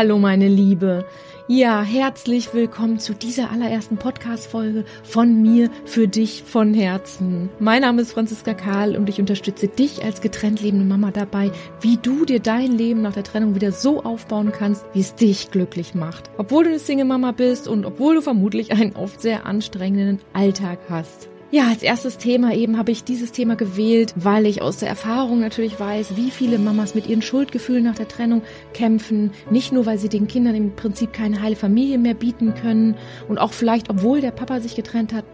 Hallo meine Liebe. Ja, herzlich willkommen zu dieser allerersten Podcast-Folge von mir für dich von Herzen. Mein Name ist Franziska Karl und ich unterstütze dich als getrennt lebende Mama dabei, wie du dir dein Leben nach der Trennung wieder so aufbauen kannst, wie es dich glücklich macht. Obwohl du eine Single-Mama bist und obwohl du vermutlich einen oft sehr anstrengenden Alltag hast. Ja, als erstes Thema eben habe ich dieses Thema gewählt, weil ich aus der Erfahrung natürlich weiß, wie viele Mamas mit ihren Schuldgefühlen nach der Trennung kämpfen. Nicht nur, weil sie den Kindern im Prinzip keine heile Familie mehr bieten können und auch vielleicht, obwohl der Papa sich getrennt hat,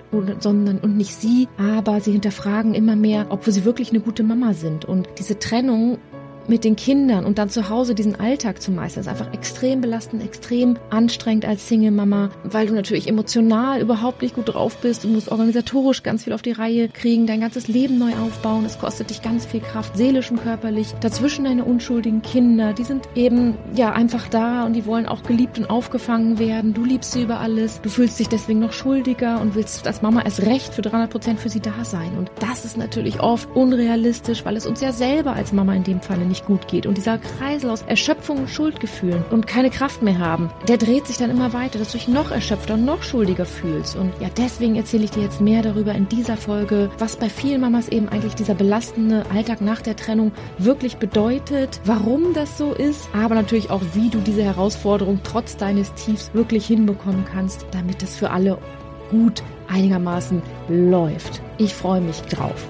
sondern und nicht sie, aber sie hinterfragen immer mehr, ob sie wirklich eine gute Mama sind. Und diese Trennung mit den Kindern und dann zu Hause diesen Alltag zu meistern, ist einfach extrem belastend, extrem anstrengend als Single-Mama, weil du natürlich emotional überhaupt nicht gut drauf bist. Du musst organisatorisch ganz viel auf die Reihe kriegen, dein ganzes Leben neu aufbauen. Es kostet dich ganz viel Kraft, seelisch und körperlich. Dazwischen deine unschuldigen Kinder, die sind eben ja einfach da und die wollen auch geliebt und aufgefangen werden. Du liebst sie über alles. Du fühlst dich deswegen noch schuldiger und willst als Mama erst recht für 300 Prozent für sie da sein. Und das ist natürlich oft unrealistisch, weil es uns ja selber als Mama in dem Falle nicht nicht gut geht und dieser Kreisel aus Erschöpfung und Schuldgefühlen und keine Kraft mehr haben, der dreht sich dann immer weiter, dass du dich noch erschöpfter und noch schuldiger fühlst. Und ja, deswegen erzähle ich dir jetzt mehr darüber in dieser Folge, was bei vielen Mamas eben eigentlich dieser belastende Alltag nach der Trennung wirklich bedeutet, warum das so ist, aber natürlich auch, wie du diese Herausforderung trotz deines Tiefs wirklich hinbekommen kannst, damit es für alle gut einigermaßen läuft. Ich freue mich drauf.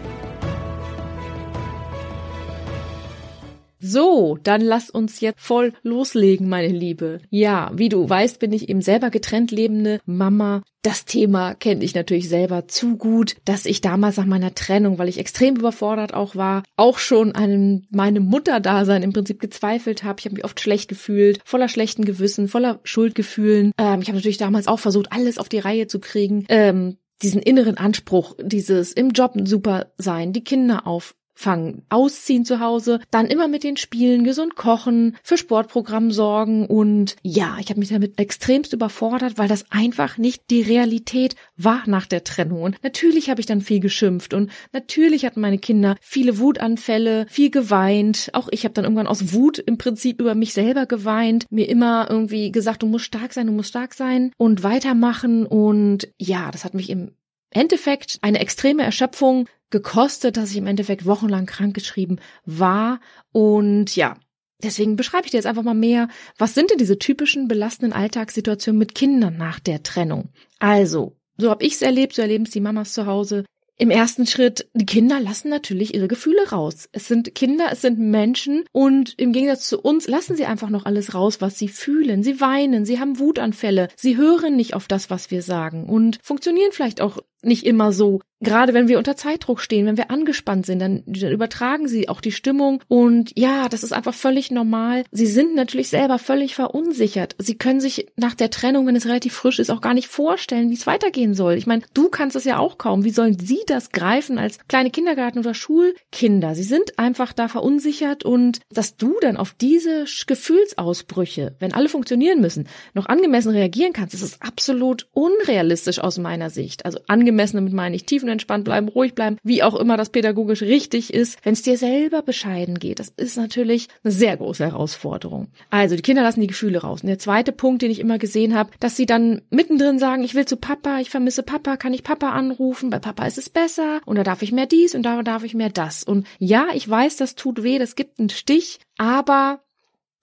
So, dann lass uns jetzt voll loslegen, meine Liebe. Ja, wie du weißt, bin ich eben selber getrennt lebende Mama. Das Thema kenne ich natürlich selber zu gut, dass ich damals nach meiner Trennung, weil ich extrem überfordert auch war, auch schon an meinem Mutterdasein im Prinzip gezweifelt habe. Ich habe mich oft schlecht gefühlt, voller schlechten Gewissen, voller Schuldgefühlen. Ähm, ich habe natürlich damals auch versucht, alles auf die Reihe zu kriegen. Ähm, diesen inneren Anspruch, dieses im Job super sein, die Kinder auf fangen, ausziehen zu Hause, dann immer mit den Spielen, gesund kochen, für Sportprogramm sorgen und ja, ich habe mich damit extremst überfordert, weil das einfach nicht die Realität war nach der Trennung. Und natürlich habe ich dann viel geschimpft und natürlich hatten meine Kinder viele Wutanfälle, viel geweint. Auch ich habe dann irgendwann aus Wut im Prinzip über mich selber geweint, mir immer irgendwie gesagt, du musst stark sein, du musst stark sein und weitermachen und ja, das hat mich im Endeffekt eine extreme Erschöpfung gekostet, dass ich im Endeffekt wochenlang krankgeschrieben war. Und ja, deswegen beschreibe ich dir jetzt einfach mal mehr, was sind denn diese typischen belastenden Alltagssituationen mit Kindern nach der Trennung? Also, so habe ich es erlebt, so erleben es die Mamas zu Hause. Im ersten Schritt, die Kinder lassen natürlich ihre Gefühle raus. Es sind Kinder, es sind Menschen und im Gegensatz zu uns lassen sie einfach noch alles raus, was sie fühlen. Sie weinen, sie haben Wutanfälle, sie hören nicht auf das, was wir sagen und funktionieren vielleicht auch nicht immer so. Gerade wenn wir unter Zeitdruck stehen, wenn wir angespannt sind, dann, dann, übertragen sie auch die Stimmung. Und ja, das ist einfach völlig normal. Sie sind natürlich selber völlig verunsichert. Sie können sich nach der Trennung, wenn es relativ frisch ist, auch gar nicht vorstellen, wie es weitergehen soll. Ich meine, du kannst es ja auch kaum. Wie sollen sie das greifen als kleine Kindergarten- oder Schulkinder? Sie sind einfach da verunsichert und dass du dann auf diese Gefühlsausbrüche, wenn alle funktionieren müssen, noch angemessen reagieren kannst, das ist absolut unrealistisch aus meiner Sicht. Also angemessen, damit meine ich tiefenentspannt bleiben, ruhig bleiben, wie auch immer das pädagogisch richtig ist, wenn es dir selber bescheiden geht. Das ist natürlich eine sehr große Herausforderung. Also die Kinder lassen die Gefühle raus. Und der zweite Punkt, den ich immer gesehen habe, dass sie dann mittendrin sagen, ich will zu Papa, ich vermisse Papa, kann ich Papa anrufen? Bei Papa ist es besser und da darf ich mehr dies und da darf ich mehr das. Und ja, ich weiß, das tut weh, das gibt einen Stich, aber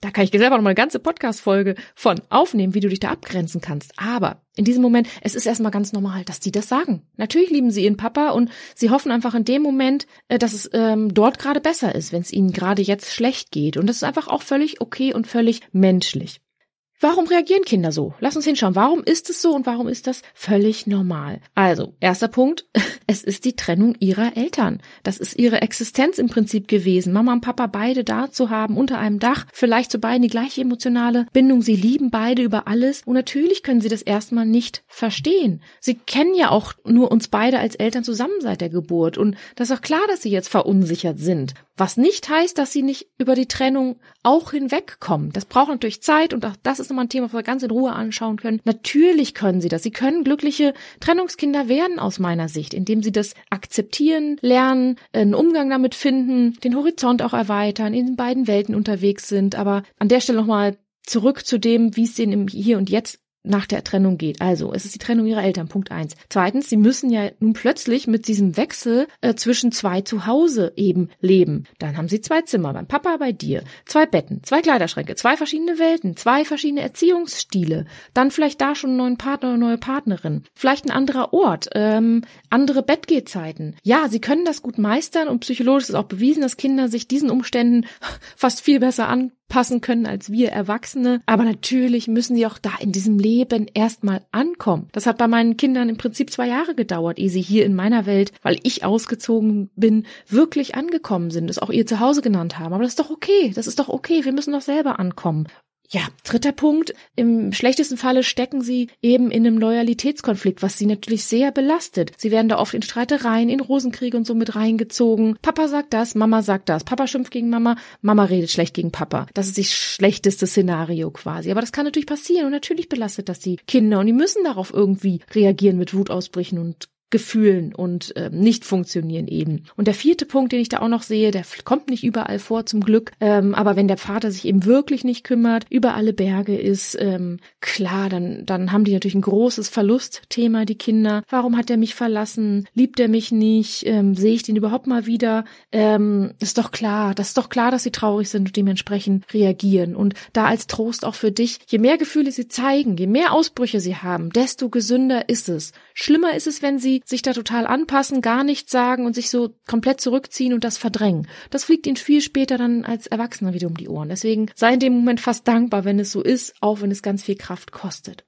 da kann ich dir selber noch mal eine ganze Podcast-Folge von aufnehmen, wie du dich da abgrenzen kannst. Aber in diesem Moment, es ist erstmal ganz normal, dass die das sagen. Natürlich lieben sie ihren Papa und sie hoffen einfach in dem Moment, äh, dass es ähm, dort gerade besser ist, wenn es ihnen gerade jetzt schlecht geht. Und das ist einfach auch völlig okay und völlig menschlich. Warum reagieren Kinder so? Lass uns hinschauen. Warum ist es so und warum ist das völlig normal? Also, erster Punkt. Es ist die Trennung ihrer Eltern. Das ist ihre Existenz im Prinzip gewesen. Mama und Papa beide da zu haben, unter einem Dach. Vielleicht zu beiden die gleiche emotionale Bindung. Sie lieben beide über alles. Und natürlich können sie das erstmal nicht verstehen. Sie kennen ja auch nur uns beide als Eltern zusammen seit der Geburt. Und das ist auch klar, dass sie jetzt verunsichert sind. Was nicht heißt, dass sie nicht über die Trennung auch hinwegkommen. Das braucht natürlich Zeit und auch das ist nochmal ein Thema, was wir ganz in Ruhe anschauen können. Natürlich können sie das. Sie können glückliche Trennungskinder werden aus meiner Sicht, indem sie das akzeptieren, lernen, einen Umgang damit finden, den Horizont auch erweitern, in beiden Welten unterwegs sind. Aber an der Stelle nochmal zurück zu dem, wie es denen im Hier und Jetzt nach der Trennung geht. Also, es ist die Trennung ihrer Eltern, Punkt eins. Zweitens, sie müssen ja nun plötzlich mit diesem Wechsel äh, zwischen zwei Zuhause eben leben. Dann haben sie zwei Zimmer, beim Papa, bei dir, zwei Betten, zwei Kleiderschränke, zwei verschiedene Welten, zwei verschiedene Erziehungsstile, dann vielleicht da schon einen neuen Partner oder neue Partnerin, vielleicht ein anderer Ort, ähm, andere Bettgehzeiten. Ja, sie können das gut meistern und psychologisch ist auch bewiesen, dass Kinder sich diesen Umständen fast viel besser an passen können als wir Erwachsene. Aber natürlich müssen sie auch da in diesem Leben erstmal ankommen. Das hat bei meinen Kindern im Prinzip zwei Jahre gedauert, ehe sie hier in meiner Welt, weil ich ausgezogen bin, wirklich angekommen sind, es auch ihr Zuhause genannt haben. Aber das ist doch okay. Das ist doch okay. Wir müssen doch selber ankommen. Ja, dritter Punkt. Im schlechtesten Falle stecken sie eben in einem Loyalitätskonflikt, was sie natürlich sehr belastet. Sie werden da oft in Streitereien, in Rosenkriege und so mit reingezogen. Papa sagt das, Mama sagt das. Papa schimpft gegen Mama, Mama redet schlecht gegen Papa. Das ist das schlechteste Szenario quasi. Aber das kann natürlich passieren und natürlich belastet das die Kinder und die müssen darauf irgendwie reagieren mit Wutausbrüchen und Gefühlen und äh, nicht funktionieren eben. Und der vierte Punkt, den ich da auch noch sehe, der kommt nicht überall vor zum Glück, ähm, aber wenn der Vater sich eben wirklich nicht kümmert, über alle Berge ist, ähm, klar, dann, dann haben die natürlich ein großes Verlustthema, die Kinder. Warum hat er mich verlassen? Liebt er mich nicht? Ähm, sehe ich den überhaupt mal wieder? Ähm, ist doch klar, das ist doch klar, dass sie traurig sind und dementsprechend reagieren. Und da als Trost auch für dich, je mehr Gefühle sie zeigen, je mehr Ausbrüche sie haben, desto gesünder ist es. Schlimmer ist es, wenn sie sich da total anpassen, gar nichts sagen und sich so komplett zurückziehen und das verdrängen. Das fliegt ihnen viel später dann als Erwachsener wieder um die Ohren. Deswegen sei in dem Moment fast dankbar, wenn es so ist, auch wenn es ganz viel Kraft kostet.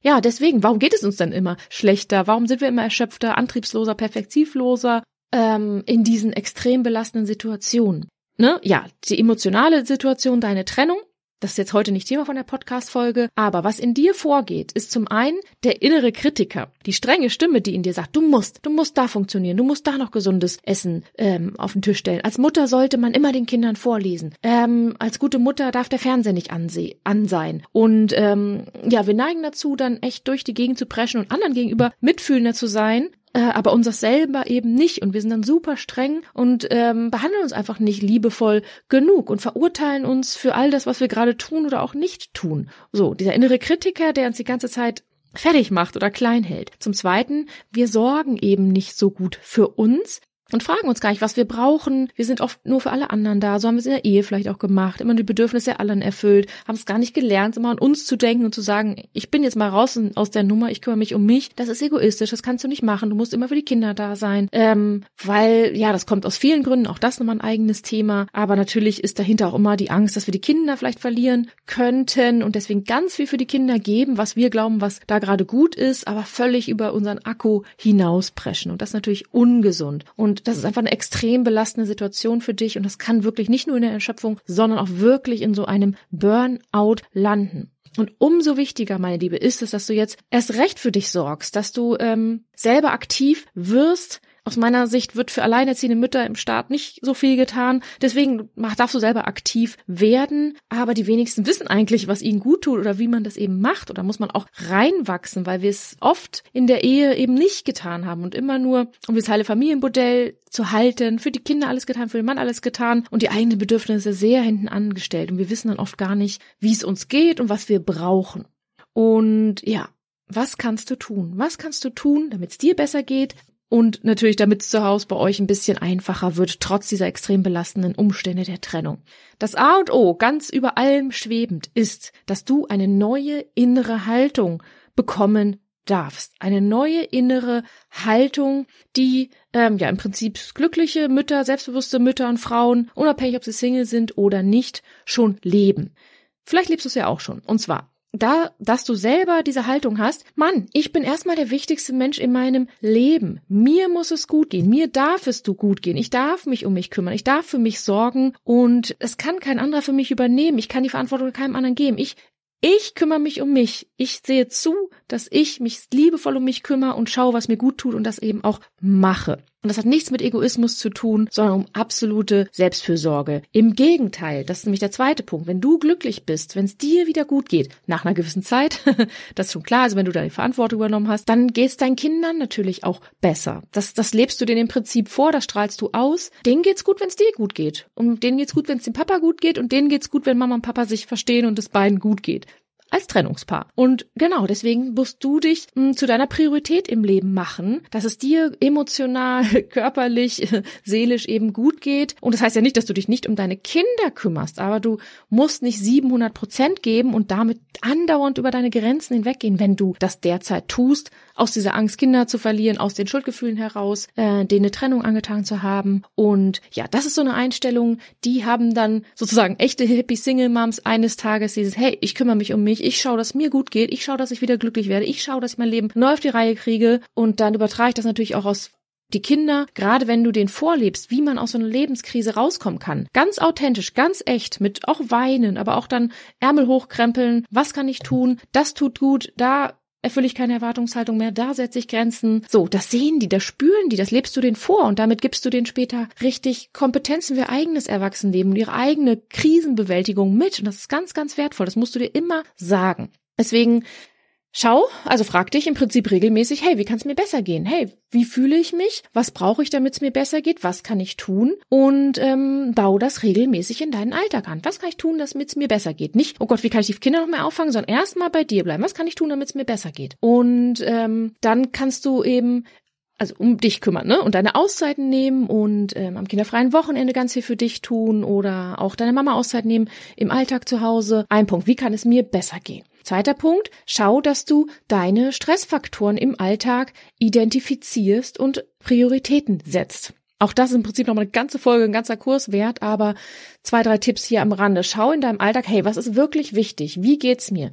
Ja, deswegen, warum geht es uns dann immer schlechter? Warum sind wir immer erschöpfter, antriebsloser, perspektivloser ähm, in diesen extrem belastenden Situationen? Ne? Ja, die emotionale Situation, deine Trennung, das ist jetzt heute nicht Thema von der Podcast-Folge, aber was in dir vorgeht, ist zum einen der innere Kritiker, die strenge Stimme, die in dir sagt, du musst, du musst da funktionieren, du musst da noch gesundes Essen ähm, auf den Tisch stellen. Als Mutter sollte man immer den Kindern vorlesen. Ähm, als gute Mutter darf der Fernseher nicht anseh an sein. Und ähm, ja, wir neigen dazu, dann echt durch die Gegend zu preschen und anderen gegenüber mitfühlender zu sein, äh, aber unser selber eben nicht. Und wir sind dann super streng und ähm, behandeln uns einfach nicht liebevoll genug und verurteilen uns für all das, was wir gerade tun oder auch nicht tun. So, dieser innere Kritiker, der uns die ganze Zeit fertig macht oder klein hält. Zum Zweiten, wir sorgen eben nicht so gut für uns, und fragen uns gar nicht, was wir brauchen. Wir sind oft nur für alle anderen da. So haben wir es in der Ehe vielleicht auch gemacht. Immer die Bedürfnisse anderen erfüllt. Haben es gar nicht gelernt, immer an uns zu denken und zu sagen, ich bin jetzt mal raus aus der Nummer, ich kümmere mich um mich. Das ist egoistisch, das kannst du nicht machen. Du musst immer für die Kinder da sein. Ähm, weil, ja, das kommt aus vielen Gründen. Auch das nochmal ein eigenes Thema. Aber natürlich ist dahinter auch immer die Angst, dass wir die Kinder vielleicht verlieren könnten und deswegen ganz viel für die Kinder geben, was wir glauben, was da gerade gut ist, aber völlig über unseren Akku hinauspreschen. Und das ist natürlich ungesund. Und das ist einfach eine extrem belastende Situation für dich und das kann wirklich nicht nur in der Erschöpfung, sondern auch wirklich in so einem Burnout landen. Und umso wichtiger, meine Liebe, ist es, dass du jetzt erst recht für dich sorgst, dass du ähm, selber aktiv wirst, aus meiner Sicht wird für alleinerziehende Mütter im Staat nicht so viel getan. Deswegen darfst du selber aktiv werden. Aber die wenigsten wissen eigentlich, was ihnen gut tut oder wie man das eben macht. Oder muss man auch reinwachsen, weil wir es oft in der Ehe eben nicht getan haben und immer nur, um das heile Familienmodell zu halten, für die Kinder alles getan, für den Mann alles getan und die eigenen Bedürfnisse sehr hinten angestellt. Und wir wissen dann oft gar nicht, wie es uns geht und was wir brauchen. Und ja, was kannst du tun? Was kannst du tun, damit es dir besser geht? Und natürlich, damit es zu Hause bei euch ein bisschen einfacher wird, trotz dieser extrem belastenden Umstände der Trennung. Das A und O, ganz über allem schwebend, ist, dass du eine neue innere Haltung bekommen darfst. Eine neue innere Haltung, die ähm, ja im Prinzip glückliche Mütter, selbstbewusste Mütter und Frauen, unabhängig ob sie Single sind oder nicht, schon leben. Vielleicht lebst du es ja auch schon. Und zwar da, dass du selber diese Haltung hast, Mann, ich bin erstmal der wichtigste Mensch in meinem Leben. Mir muss es gut gehen. Mir darf es du gut gehen. Ich darf mich um mich kümmern. Ich darf für mich sorgen und es kann kein anderer für mich übernehmen. Ich kann die Verantwortung keinem anderen geben. Ich Ich kümmere mich um mich. Ich sehe zu, dass ich mich liebevoll um mich kümmere und schaue, was mir gut tut und das eben auch mache. Und das hat nichts mit Egoismus zu tun, sondern um absolute Selbstfürsorge. Im Gegenteil, das ist nämlich der zweite Punkt. Wenn du glücklich bist, wenn es dir wieder gut geht, nach einer gewissen Zeit, das ist schon klar, also wenn du deine Verantwortung übernommen hast, dann geht es deinen Kindern natürlich auch besser. Das, das lebst du denen im Prinzip vor, das strahlst du aus. Denen geht's gut, wenn es dir gut geht. Und denen geht's gut, wenn es dem Papa gut geht. Und denen geht's gut, wenn Mama und Papa sich verstehen und es beiden gut geht als Trennungspaar. Und genau, deswegen musst du dich hm, zu deiner Priorität im Leben machen, dass es dir emotional, körperlich, seelisch eben gut geht. Und das heißt ja nicht, dass du dich nicht um deine Kinder kümmerst, aber du musst nicht 700 Prozent geben und damit andauernd über deine Grenzen hinweggehen, wenn du das derzeit tust, aus dieser Angst, Kinder zu verlieren, aus den Schuldgefühlen heraus, äh, denen eine Trennung angetan zu haben. Und ja, das ist so eine Einstellung, die haben dann sozusagen echte Hippie Single Moms eines Tages dieses, hey, ich kümmere mich um mich, ich schaue, dass mir gut geht, ich schaue, dass ich wieder glücklich werde, ich schaue, dass ich mein Leben neu auf die Reihe kriege und dann übertrage ich das natürlich auch aus die Kinder, gerade wenn du den vorlebst, wie man aus so einer Lebenskrise rauskommen kann. Ganz authentisch, ganz echt, mit auch weinen, aber auch dann Ärmel hochkrempeln. Was kann ich tun? Das tut gut. Da erfülle ich keine Erwartungshaltung mehr, da setze ich Grenzen. So, das sehen die, das spüren die, das lebst du denen vor und damit gibst du denen später richtig Kompetenzen für eigenes Erwachsenenleben und ihre eigene Krisenbewältigung mit. Und das ist ganz, ganz wertvoll. Das musst du dir immer sagen. Deswegen Schau, also frag dich im Prinzip regelmäßig, hey, wie kann es mir besser gehen? Hey, wie fühle ich mich? Was brauche ich, damit es mir besser geht? Was kann ich tun? Und ähm, bau das regelmäßig in deinen Alltag an. Was kann ich tun, damit es mir besser geht? Nicht, oh Gott, wie kann ich die Kinder noch mehr auffangen, sondern erstmal bei dir bleiben. Was kann ich tun, damit es mir besser geht? Und ähm, dann kannst du eben also um dich kümmern, ne? Und deine Auszeiten nehmen und ähm, am kinderfreien Wochenende ganz viel für dich tun oder auch deine Mama Auszeit nehmen im Alltag zu Hause. Ein Punkt, wie kann es mir besser gehen? Zweiter Punkt, schau, dass du deine Stressfaktoren im Alltag identifizierst und Prioritäten setzt. Auch das ist im Prinzip nochmal eine ganze Folge, ein ganzer Kurs wert, aber zwei, drei Tipps hier am Rande. Schau in deinem Alltag, hey, was ist wirklich wichtig? Wie geht's mir?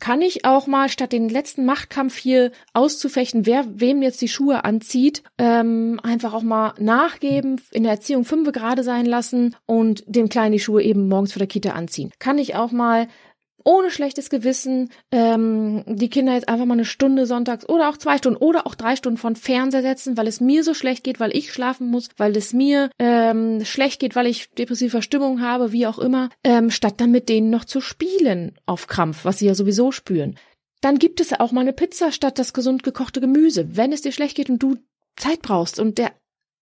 Kann ich auch mal statt den letzten Machtkampf hier auszufechten, wer wem jetzt die Schuhe anzieht, ähm, einfach auch mal nachgeben, in der Erziehung fünfe gerade sein lassen und dem Kleinen die Schuhe eben morgens vor der Kita anziehen? Kann ich auch mal ohne schlechtes Gewissen ähm, die Kinder jetzt einfach mal eine Stunde sonntags oder auch zwei Stunden oder auch drei Stunden von Fernseher setzen, weil es mir so schlecht geht, weil ich schlafen muss, weil es mir ähm, schlecht geht, weil ich depressive Verstimmung habe, wie auch immer, ähm, statt dann mit denen noch zu spielen auf Krampf, was sie ja sowieso spüren. Dann gibt es auch mal eine Pizza statt das gesund gekochte Gemüse, wenn es dir schlecht geht und du Zeit brauchst und der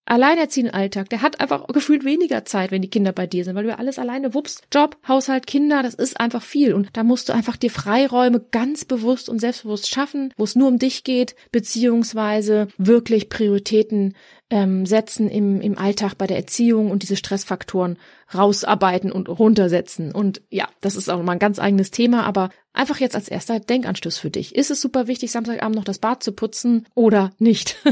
alleinerziehenden Alltag, der hat einfach gefühlt weniger Zeit, wenn die Kinder bei dir sind, weil du ja alles alleine wuppst. Job, Haushalt, Kinder, das ist einfach viel. Und da musst du einfach dir Freiräume ganz bewusst und selbstbewusst schaffen, wo es nur um dich geht, beziehungsweise wirklich Prioritäten ähm, setzen im, im Alltag bei der Erziehung und diese Stressfaktoren rausarbeiten und runtersetzen. Und ja, das ist auch mal ein ganz eigenes Thema, aber einfach jetzt als erster Denkanstoß für dich. Ist es super wichtig, Samstagabend noch das Bad zu putzen oder nicht?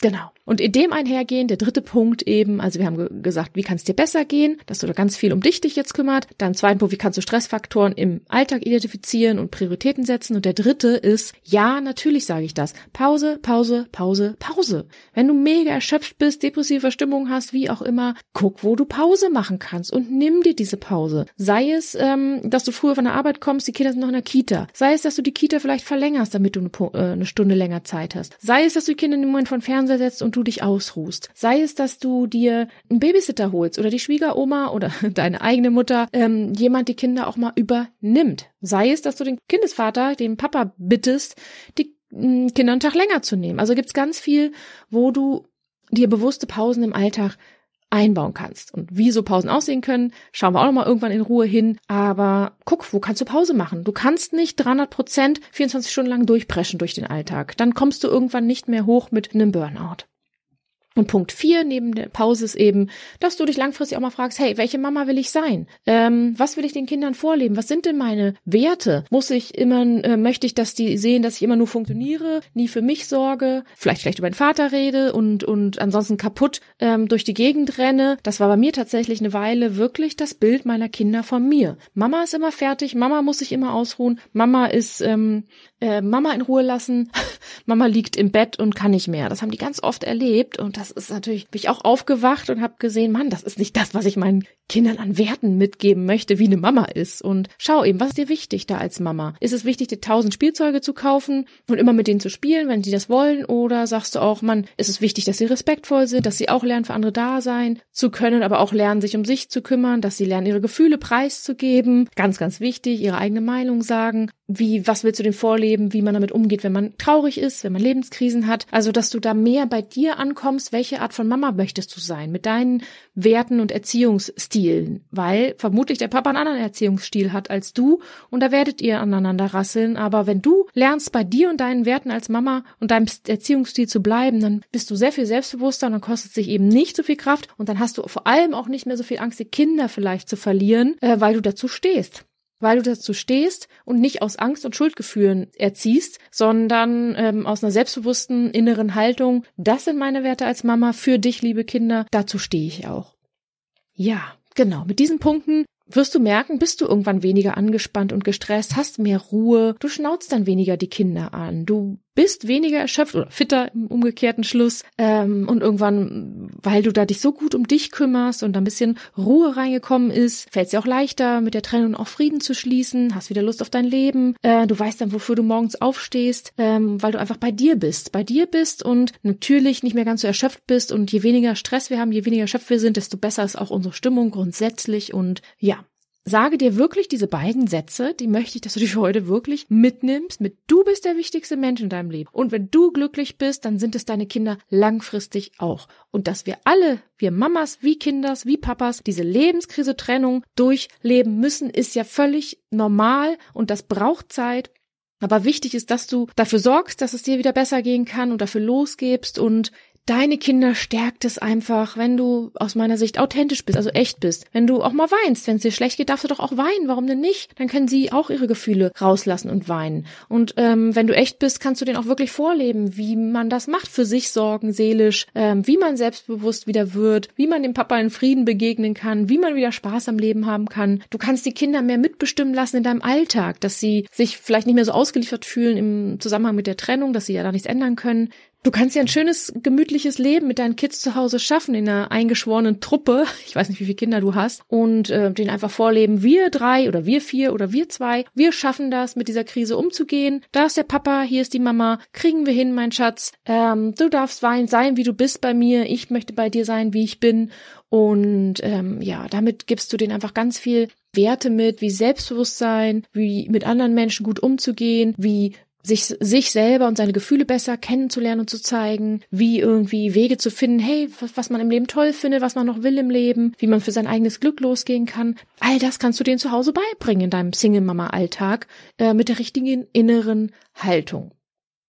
Genau. Und in dem einhergehen, der dritte Punkt eben, also wir haben ge gesagt, wie kann es dir besser gehen, dass du da ganz viel um dich dich jetzt kümmert. Dann zweiten Punkt, wie kannst du Stressfaktoren im Alltag identifizieren und Prioritäten setzen. Und der dritte ist, ja, natürlich sage ich das. Pause, Pause, Pause, Pause. Wenn du mega erschöpft bist, depressive Verstimmung hast, wie auch immer, guck, wo du Pause machen kannst und nimm dir diese Pause. Sei es, ähm, dass du früher von der Arbeit kommst, die Kinder sind noch in der Kita. Sei es, dass du die Kita vielleicht verlängerst, damit du eine, äh, eine Stunde länger Zeit hast. Sei es, dass du die Kinder im Moment von Fernseher setzt und du dich ausruhst. Sei es, dass du dir einen Babysitter holst oder die Schwiegeroma oder deine eigene Mutter, ähm, jemand die Kinder auch mal übernimmt. Sei es, dass du den Kindesvater, den Papa bittest, die äh, Kinder einen Tag länger zu nehmen. Also gibt's ganz viel, wo du dir bewusste Pausen im Alltag einbauen kannst. Und wie so Pausen aussehen können, schauen wir auch nochmal irgendwann in Ruhe hin. Aber guck, wo kannst du Pause machen? Du kannst nicht 300 Prozent 24 Stunden lang durchpreschen durch den Alltag. Dann kommst du irgendwann nicht mehr hoch mit einem Burnout. Und Punkt vier neben der Pause ist eben, dass du dich langfristig auch mal fragst, hey, welche Mama will ich sein? Ähm, was will ich den Kindern vorleben? Was sind denn meine Werte? Muss ich immer, äh, möchte ich, dass die sehen, dass ich immer nur funktioniere, nie für mich sorge, vielleicht vielleicht über meinen Vater rede und, und ansonsten kaputt ähm, durch die Gegend renne? Das war bei mir tatsächlich eine Weile wirklich das Bild meiner Kinder von mir. Mama ist immer fertig, Mama muss sich immer ausruhen, Mama ist ähm, äh, Mama in Ruhe lassen, Mama liegt im Bett und kann nicht mehr. Das haben die ganz oft erlebt und das das ist natürlich, bin ich auch aufgewacht und habe gesehen, Mann, das ist nicht das, was ich meinen Kindern an Werten mitgeben möchte, wie eine Mama ist. Und schau eben, was ist dir wichtig da als Mama? Ist es wichtig, dir tausend Spielzeuge zu kaufen und immer mit denen zu spielen, wenn die das wollen? Oder sagst du auch, Mann, ist es wichtig, dass sie respektvoll sind, dass sie auch lernen, für andere da sein zu können, aber auch lernen, sich um sich zu kümmern, dass sie lernen, ihre Gefühle preiszugeben. Ganz, ganz wichtig, ihre eigene Meinung sagen. Wie, was willst du denn vorleben, wie man damit umgeht, wenn man traurig ist, wenn man Lebenskrisen hat? Also, dass du da mehr bei dir ankommst, welche Art von Mama möchtest du sein? Mit deinen Werten und Erziehungsstilen, weil vermutlich der Papa einen anderen Erziehungsstil hat als du und da werdet ihr aneinander rasseln. Aber wenn du lernst, bei dir und deinen Werten als Mama und deinem Erziehungsstil zu bleiben, dann bist du sehr viel selbstbewusster und dann kostet sich eben nicht so viel Kraft und dann hast du vor allem auch nicht mehr so viel Angst, die Kinder vielleicht zu verlieren, äh, weil du dazu stehst weil du dazu stehst und nicht aus Angst und Schuldgefühlen erziehst, sondern ähm, aus einer selbstbewussten inneren Haltung, das sind meine Werte als Mama für dich, liebe Kinder, dazu stehe ich auch. Ja, genau, mit diesen Punkten wirst du merken, bist du irgendwann weniger angespannt und gestresst, hast mehr Ruhe, du schnauzt dann weniger die Kinder an, du bist weniger erschöpft oder fitter im umgekehrten Schluss ähm, und irgendwann, weil du da dich so gut um dich kümmerst und da ein bisschen Ruhe reingekommen ist, fällt es dir auch leichter, mit der Trennung auch Frieden zu schließen, hast wieder Lust auf dein Leben, äh, du weißt dann, wofür du morgens aufstehst, ähm, weil du einfach bei dir bist, bei dir bist und natürlich nicht mehr ganz so erschöpft bist und je weniger Stress wir haben, je weniger erschöpft wir sind, desto besser ist auch unsere Stimmung grundsätzlich und ja, Sage dir wirklich diese beiden Sätze, die möchte ich, dass du dich heute wirklich mitnimmst, mit du bist der wichtigste Mensch in deinem Leben. Und wenn du glücklich bist, dann sind es deine Kinder langfristig auch. Und dass wir alle, wir Mamas wie Kinders, wie Papas, diese Lebenskrise Trennung durchleben müssen, ist ja völlig normal und das braucht Zeit. Aber wichtig ist, dass du dafür sorgst, dass es dir wieder besser gehen kann und dafür losgebst und Deine Kinder stärkt es einfach, wenn du aus meiner Sicht authentisch bist, also echt bist. Wenn du auch mal weinst, wenn es dir schlecht geht, darfst du doch auch weinen. Warum denn nicht? Dann können sie auch ihre Gefühle rauslassen und weinen. Und ähm, wenn du echt bist, kannst du denen auch wirklich vorleben, wie man das macht, für sich sorgen, seelisch, ähm, wie man selbstbewusst wieder wird, wie man dem Papa in Frieden begegnen kann, wie man wieder Spaß am Leben haben kann. Du kannst die Kinder mehr mitbestimmen lassen in deinem Alltag, dass sie sich vielleicht nicht mehr so ausgeliefert fühlen im Zusammenhang mit der Trennung, dass sie ja da nichts ändern können. Du kannst ja ein schönes, gemütliches Leben mit deinen Kids zu Hause schaffen, in einer eingeschworenen Truppe. Ich weiß nicht, wie viele Kinder du hast. Und äh, denen einfach vorleben, wir drei oder wir vier oder wir zwei, wir schaffen das, mit dieser Krise umzugehen. Da ist der Papa, hier ist die Mama, kriegen wir hin, mein Schatz. Ähm, du darfst wein, sein, wie du bist bei mir. Ich möchte bei dir sein, wie ich bin. Und ähm, ja, damit gibst du denen einfach ganz viel Werte mit, wie Selbstbewusstsein, wie mit anderen Menschen gut umzugehen, wie sich, sich selber und seine Gefühle besser kennenzulernen und zu zeigen, wie irgendwie Wege zu finden, hey, was, was man im Leben toll findet, was man noch will im Leben, wie man für sein eigenes Glück losgehen kann. All das kannst du denen zu Hause beibringen in deinem Single-Mama-Alltag äh, mit der richtigen inneren Haltung.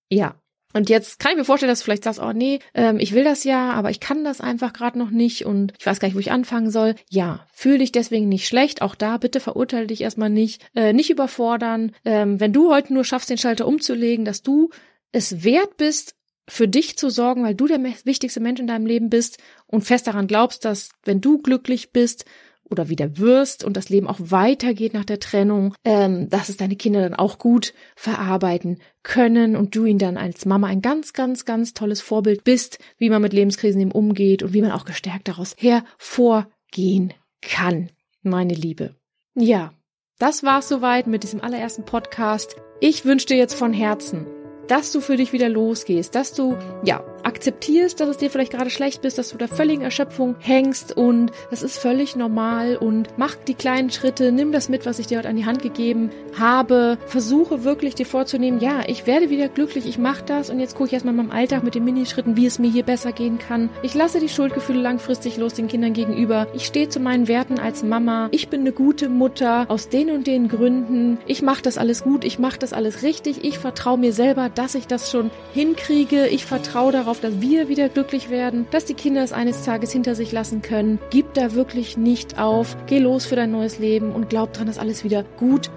Ja, und jetzt kann ich mir vorstellen, dass du vielleicht sagst, oh nee, ähm, ich will das ja, aber ich kann das einfach gerade noch nicht und ich weiß gar nicht, wo ich anfangen soll. Ja, fühl dich deswegen nicht schlecht. Auch da bitte verurteile dich erstmal nicht, äh, nicht überfordern. Ähm, wenn du heute nur schaffst, den Schalter umzulegen, dass du es wert bist, für dich zu sorgen, weil du der wichtigste Mensch in deinem Leben bist und fest daran glaubst, dass wenn du glücklich bist, oder wieder wirst und das Leben auch weitergeht nach der Trennung, ähm, dass es deine Kinder dann auch gut verarbeiten können und du ihnen dann als Mama ein ganz, ganz, ganz tolles Vorbild bist, wie man mit Lebenskrisen eben umgeht und wie man auch gestärkt daraus hervorgehen kann, meine Liebe. Ja, das war's soweit mit diesem allerersten Podcast. Ich wünsche dir jetzt von Herzen, dass du für dich wieder losgehst, dass du, ja, akzeptierst, dass es dir vielleicht gerade schlecht bist, dass du der völligen Erschöpfung hängst und das ist völlig normal und mach die kleinen Schritte, nimm das mit, was ich dir heute an die Hand gegeben habe, versuche wirklich dir vorzunehmen, ja, ich werde wieder glücklich, ich mache das und jetzt gucke ich erstmal in meinem Alltag mit den Minischritten, wie es mir hier besser gehen kann. Ich lasse die Schuldgefühle langfristig los den Kindern gegenüber. Ich stehe zu meinen Werten als Mama. Ich bin eine gute Mutter aus den und den Gründen. Ich mache das alles gut, ich mache das alles richtig. Ich vertraue mir selber, dass ich das schon hinkriege. Ich vertraue darauf, dass wir wieder glücklich werden, dass die Kinder es eines Tages hinter sich lassen können. Gib da wirklich nicht auf. Geh los für dein neues Leben und glaub dran, dass alles wieder gut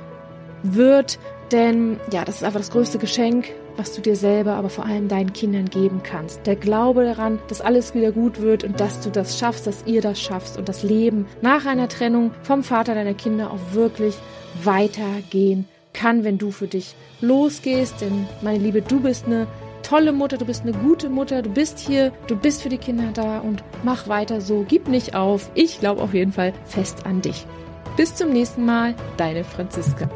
wird. Denn ja, das ist einfach das größte Geschenk, was du dir selber, aber vor allem deinen Kindern geben kannst. Der Glaube daran, dass alles wieder gut wird und dass du das schaffst, dass ihr das schaffst und das Leben nach einer Trennung vom Vater deiner Kinder auch wirklich weitergehen kann, wenn du für dich losgehst. Denn meine Liebe, du bist eine tolle Mutter, du bist eine gute Mutter, du bist hier, du bist für die Kinder da und mach weiter so, gib nicht auf. Ich glaube auf jeden Fall fest an dich. Bis zum nächsten Mal, deine Franziska.